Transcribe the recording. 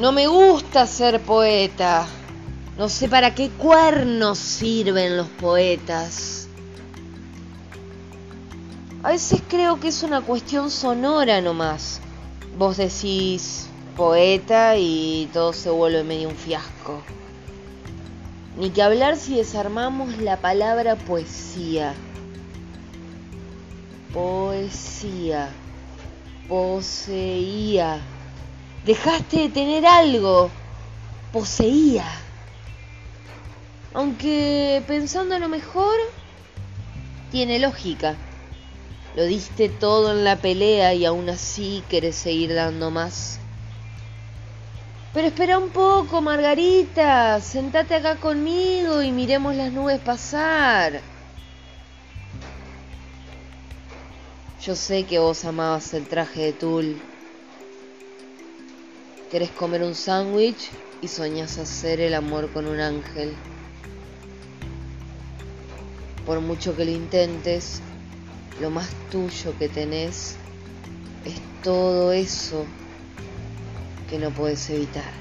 No me gusta ser poeta. No sé para qué cuernos sirven los poetas. A veces creo que es una cuestión sonora nomás. Vos decís poeta y todo se vuelve medio un fiasco. Ni que hablar si desarmamos la palabra poesía. Poesía. Poseía. Dejaste de tener algo. Poseía. Aunque pensando lo mejor, tiene lógica. Lo diste todo en la pelea y aún así querés seguir dando más. Pero espera un poco, Margarita. Sentate acá conmigo y miremos las nubes pasar. Yo sé que vos amabas el traje de tul. Querés comer un sándwich y soñás hacer el amor con un ángel. Por mucho que lo intentes, lo más tuyo que tenés es todo eso que no puedes evitar.